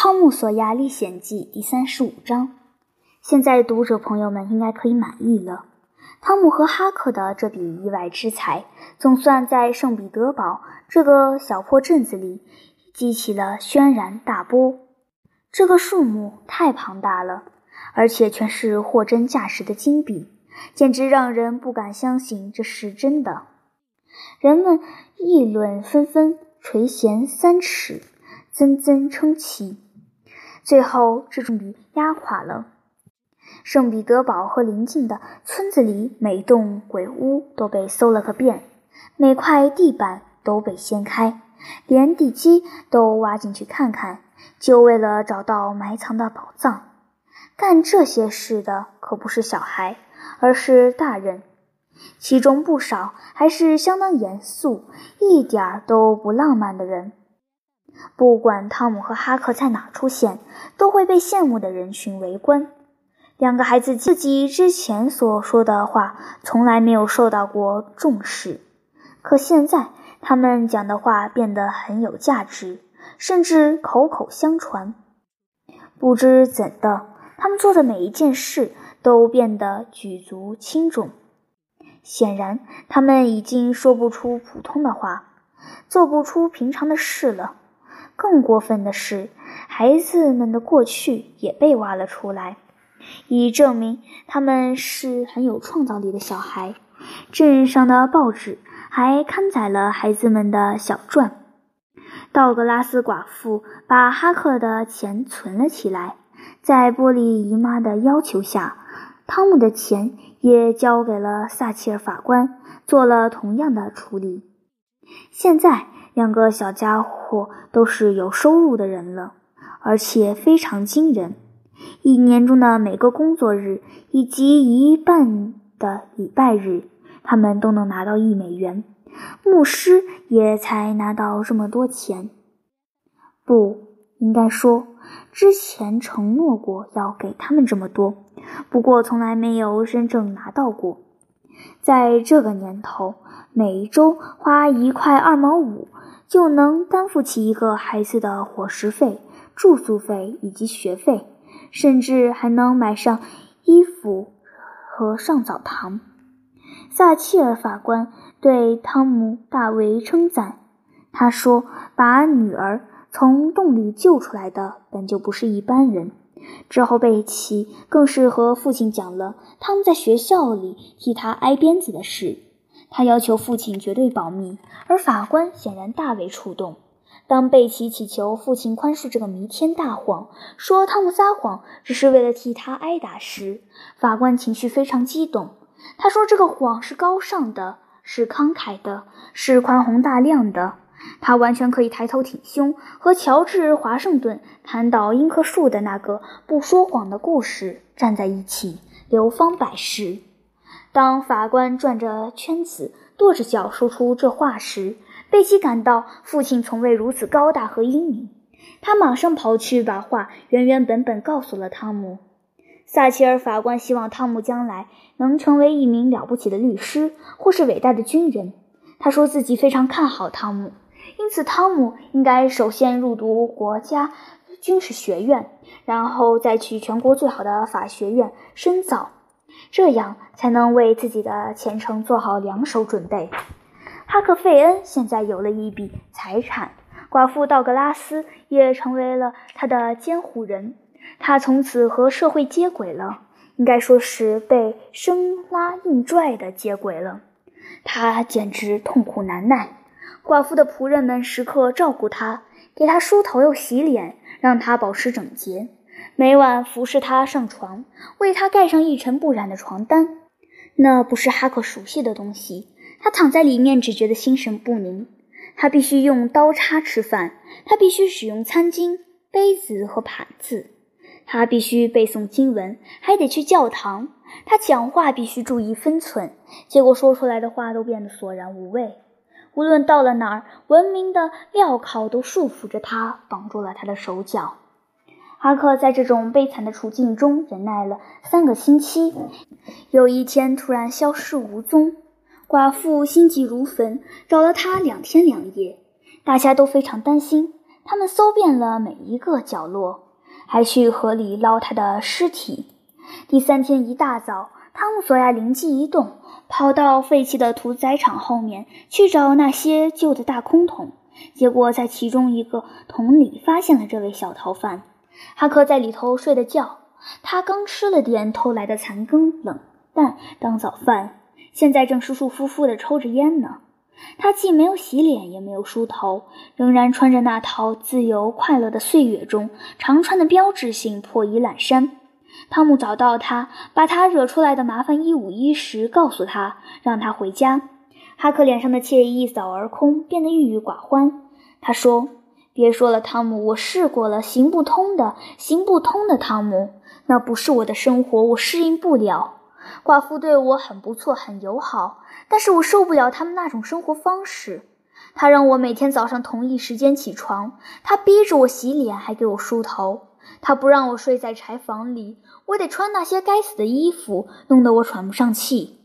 汤姆索亚历险记》第三十五章。现在读者朋友们应该可以满意了。汤姆和哈克的这笔意外之财，总算在圣彼得堡这个小破镇子里激起了轩然大波。这个数目太庞大了，而且全是货真价实的金币，简直让人不敢相信这是真的。人们议论纷纷，垂涎三尺，纷纷称奇。最后，这种笔压垮了。圣彼得堡和邻近的村子里，每栋鬼屋都被搜了个遍，每块地板都被掀开，连地基都挖进去看看，就为了找到埋藏的宝藏。干这些事的可不是小孩，而是大人，其中不少还是相当严肃、一点儿都不浪漫的人。不管汤姆和哈克在哪出现，都会被羡慕的人群围观。两个孩子自己之前所说的话从来没有受到过重视，可现在他们讲的话变得很有价值，甚至口口相传。不知怎的，他们做的每一件事都变得举足轻重。显然，他们已经说不出普通的话，做不出平常的事了。更过分的是，孩子们的过去也被挖了出来。以证明他们是很有创造力的小孩。镇上的报纸还刊载了孩子们的小传。道格拉斯寡妇把哈克的钱存了起来，在波利姨妈的要求下，汤姆的钱也交给了撒切尔法官，做了同样的处理。现在，两个小家伙都是有收入的人了，而且非常惊人。一年中的每个工作日以及一半的礼拜日，他们都能拿到一美元。牧师也才拿到这么多钱。不应该说，之前承诺过要给他们这么多，不过从来没有真正拿到过。在这个年头，每一周花一块二毛五，就能担负起一个孩子的伙食费、住宿费以及学费。甚至还能买上衣服和上澡堂。撒切尔法官对汤姆大为称赞。他说：“把女儿从洞里救出来的本就不是一般人。”之后，贝奇更是和父亲讲了他们在学校里替他挨鞭子的事。他要求父亲绝对保密，而法官显然大为触动。当贝奇祈求父亲宽恕这个弥天大谎，说汤姆撒谎只是为了替他挨打时，法官情绪非常激动。他说：“这个谎是高尚的，是慷慨的，是宽宏大量的。他完全可以抬头挺胸，和乔治·华盛顿砍倒樱棵树的那个不说谎的故事站在一起，流芳百世。”当法官转着圈子、跺着脚说出这话时，贝奇感到父亲从未如此高大和英明，他马上跑去把话原原本本告诉了汤姆。撒切尔法官希望汤姆将来能成为一名了不起的律师或是伟大的军人。他说自己非常看好汤姆，因此汤姆应该首先入读国家军事学院，然后再去全国最好的法学院深造，这样才能为自己的前程做好两手准备。哈克费恩现在有了一笔财产，寡妇道格拉斯也成为了他的监护人。他从此和社会接轨了，应该说是被生拉硬拽的接轨了。他简直痛苦难耐。寡妇的仆人们时刻照顾他，给他梳头又洗脸，让他保持整洁，每晚服侍他上床，为他盖上一尘不染的床单。那不是哈克熟悉的东西。他躺在里面，只觉得心神不宁。他必须用刀叉吃饭，他必须使用餐巾、杯子和盘子，他必须背诵经文，还得去教堂。他讲话必须注意分寸，结果说出来的话都变得索然无味。无论到了哪儿，文明的镣铐都束缚着他，绑住了他的手脚。哈克在这种悲惨的处境中忍耐了三个星期，有一天突然消失无踪。寡妇心急如焚，找了他两天两夜，大家都非常担心。他们搜遍了每一个角落，还去河里捞他的尸体。第三天一大早，汤姆·索亚灵机一动，跑到废弃的屠宰场后面去找那些旧的大空桶，结果在其中一个桶里发现了这位小逃犯。哈克在里头睡的觉，他刚吃了点偷来的残羹冷蛋当早饭，现在正舒舒服服地抽着烟呢。他既没有洗脸，也没有梳头，仍然穿着那套自由快乐的岁月中常穿的标志性破衣烂衫。汤姆找到他，把他惹出来的麻烦一五一十告诉他，让他回家。哈克脸上的惬意一扫而空，变得郁郁寡欢。他说：“别说了，汤姆，我试过了，行不通的，行不通的，汤姆，那不是我的生活，我适应不了。寡妇对我很不错，很友好。”但是我受不了他们那种生活方式。他让我每天早上同一时间起床，他逼着我洗脸，还给我梳头。他不让我睡在柴房里，我得穿那些该死的衣服，弄得我喘不上气。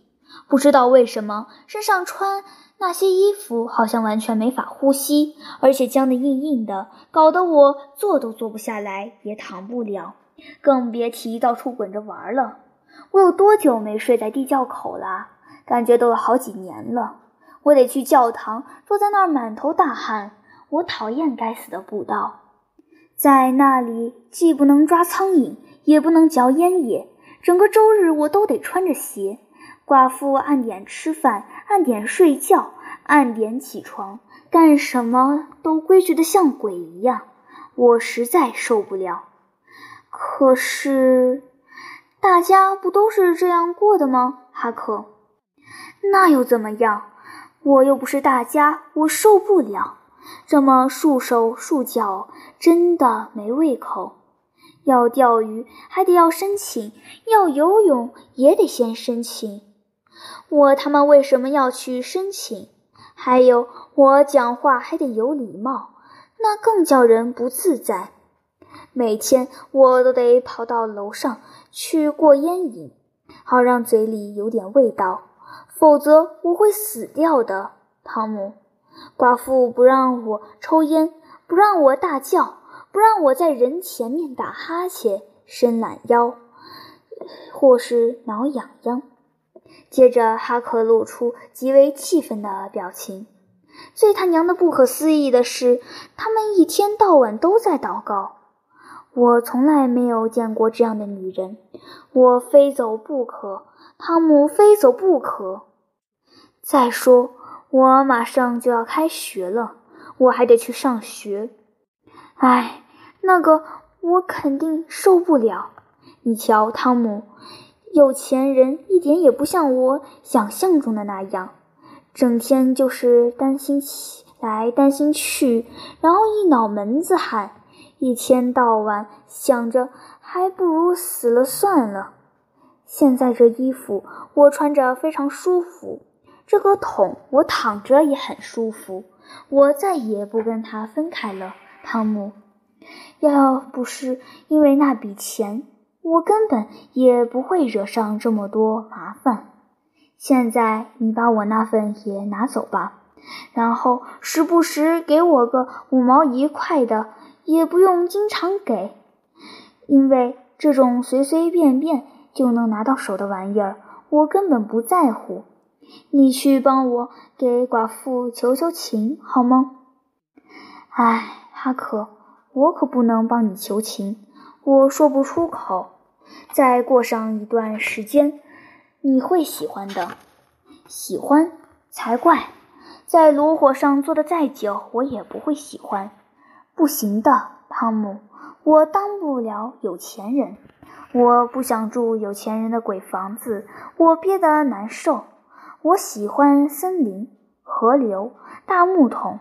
不知道为什么，身上穿那些衣服好像完全没法呼吸，而且僵得硬硬的，搞得我坐都坐不下来，也躺不了，更别提到处滚着玩了。我有多久没睡在地窖口了？感觉都有好几年了，我得去教堂，坐在那儿满头大汗。我讨厌该死的布道，在那里既不能抓苍蝇，也不能嚼烟叶。整个周日我都得穿着鞋。寡妇按点吃饭，按点睡觉，按点起床，干什么都规矩的像鬼一样。我实在受不了。可是，大家不都是这样过的吗，哈克？那又怎么样？我又不是大家，我受不了这么束手束脚，真的没胃口。要钓鱼还得要申请，要游泳也得先申请。我他妈为什么要去申请？还有我讲话还得有礼貌，那更叫人不自在。每天我都得跑到楼上去过烟瘾，好让嘴里有点味道。否则我会死掉的，汤姆。寡妇不让我抽烟，不让我大叫，不让我在人前面打哈欠、伸懒腰，或是挠痒痒。接着，哈克露出极为气愤的表情。最他娘的不可思议的是，他们一天到晚都在祷告。我从来没有见过这样的女人。我非走不可，汤姆，非走不可。再说，我马上就要开学了，我还得去上学。哎，那个我肯定受不了。你瞧，汤姆，有钱人一点也不像我想象中的那样，整天就是担心起来担心去，然后一脑门子汗，一天到晚想着还不如死了算了。现在这衣服我穿着非常舒服。这个桶，我躺着也很舒服。我再也不跟他分开了，汤姆。要不是因为那笔钱，我根本也不会惹上这么多麻烦。现在你把我那份也拿走吧，然后时不时给我个五毛一块的，也不用经常给，因为这种随随便便就能拿到手的玩意儿，我根本不在乎。你去帮我给寡妇求求情好吗？哎，哈克，我可不能帮你求情，我说不出口。再过上一段时间，你会喜欢的。喜欢才怪！在炉火上坐的再久，我也不会喜欢。不行的，汤姆，我当不了有钱人。我不想住有钱人的鬼房子，我憋得难受。我喜欢森林、河流、大木桶，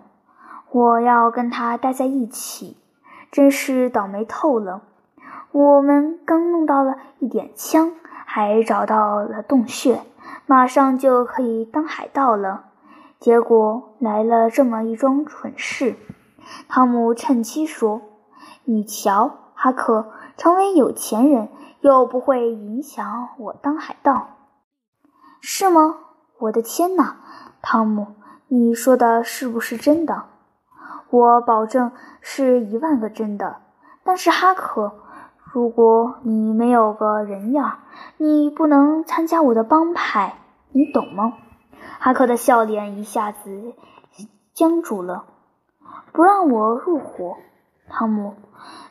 我要跟他待在一起，真是倒霉透了。我们刚弄到了一点枪，还找到了洞穴，马上就可以当海盗了。结果来了这么一桩蠢事。汤姆趁机说：“你瞧，哈克，成为有钱人又不会影响我当海盗，是吗？”我的天哪，汤姆，你说的是不是真的？我保证是一万个真的。但是哈克，如果你没有个人样，你不能参加我的帮派，你懂吗？哈克的笑脸一下子僵住了。不让我入伙，汤姆，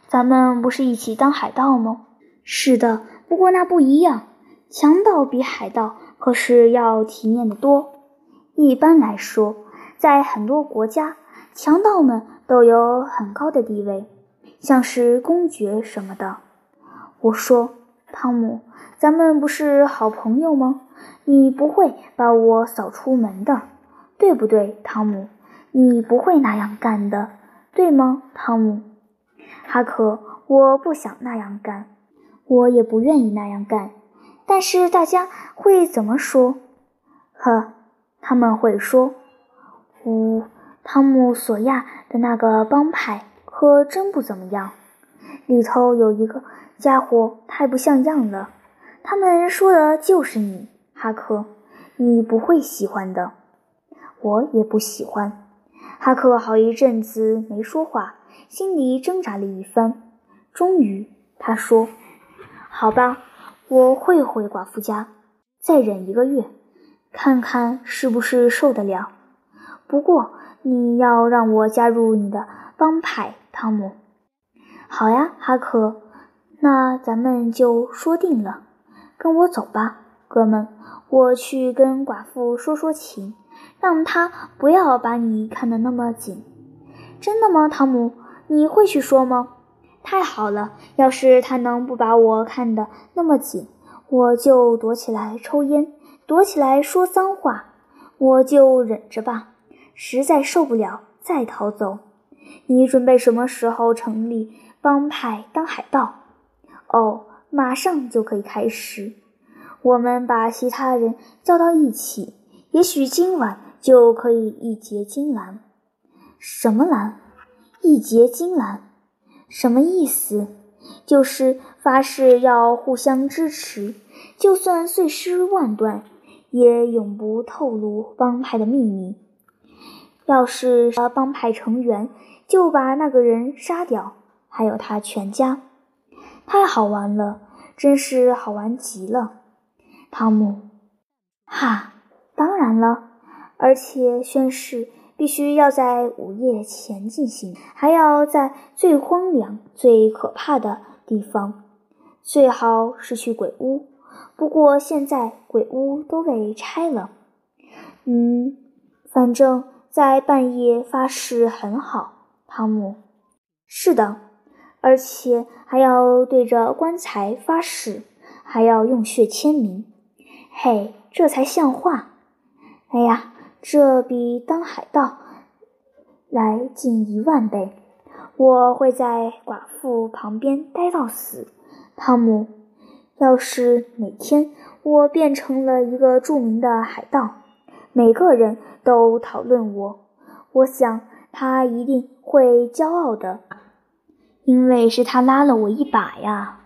咱们不是一起当海盗吗？是的，不过那不一样，强盗比海盗可是要体面的多。一般来说，在很多国家，强盗们都有很高的地位，像是公爵什么的。我说，汤姆，咱们不是好朋友吗？你不会把我扫出门的，对不对，汤姆？你不会那样干的，对吗，汤姆？哈克，我不想那样干，我也不愿意那样干。但是大家会怎么说？呵，他们会说：“呜，汤姆·索亚的那个帮派可真不怎么样，里头有一个家伙太不像样了。”他们说的就是你。哈克，你不会喜欢的，我也不喜欢。哈克好一阵子没说话，心里挣扎了一番，终于他说：“好吧，我会回寡妇家，再忍一个月，看看是不是受得了。不过你要让我加入你的帮派，汤姆。”“好呀，哈克，那咱们就说定了。跟我走吧，哥们。”我去跟寡妇说说情，让她不要把你看得那么紧。真的吗，汤姆？你会去说吗？太好了！要是她能不把我看得那么紧，我就躲起来抽烟，躲起来说脏话，我就忍着吧。实在受不了，再逃走。你准备什么时候成立帮派当海盗？哦，马上就可以开始。我们把其他人叫到一起，也许今晚就可以一结金兰。什么兰？一结金兰？什么意思？就是发誓要互相支持，就算碎尸万段，也永不透露帮派的秘密。要是帮派成员，就把那个人杀掉，还有他全家。太好玩了，真是好玩极了。汤姆，哈，当然了，而且宣誓必须要在午夜前进行，还要在最荒凉、最可怕的地方，最好是去鬼屋。不过现在鬼屋都被拆了。嗯，反正在半夜发誓很好，汤姆。是的，而且还要对着棺材发誓，还要用血签名。嘿，这才像话！哎呀，这比当海盗来近一万倍。我会在寡妇旁边待到死，汤姆。要是哪天我变成了一个著名的海盗，每个人都讨论我，我想他一定会骄傲的，因为是他拉了我一把呀。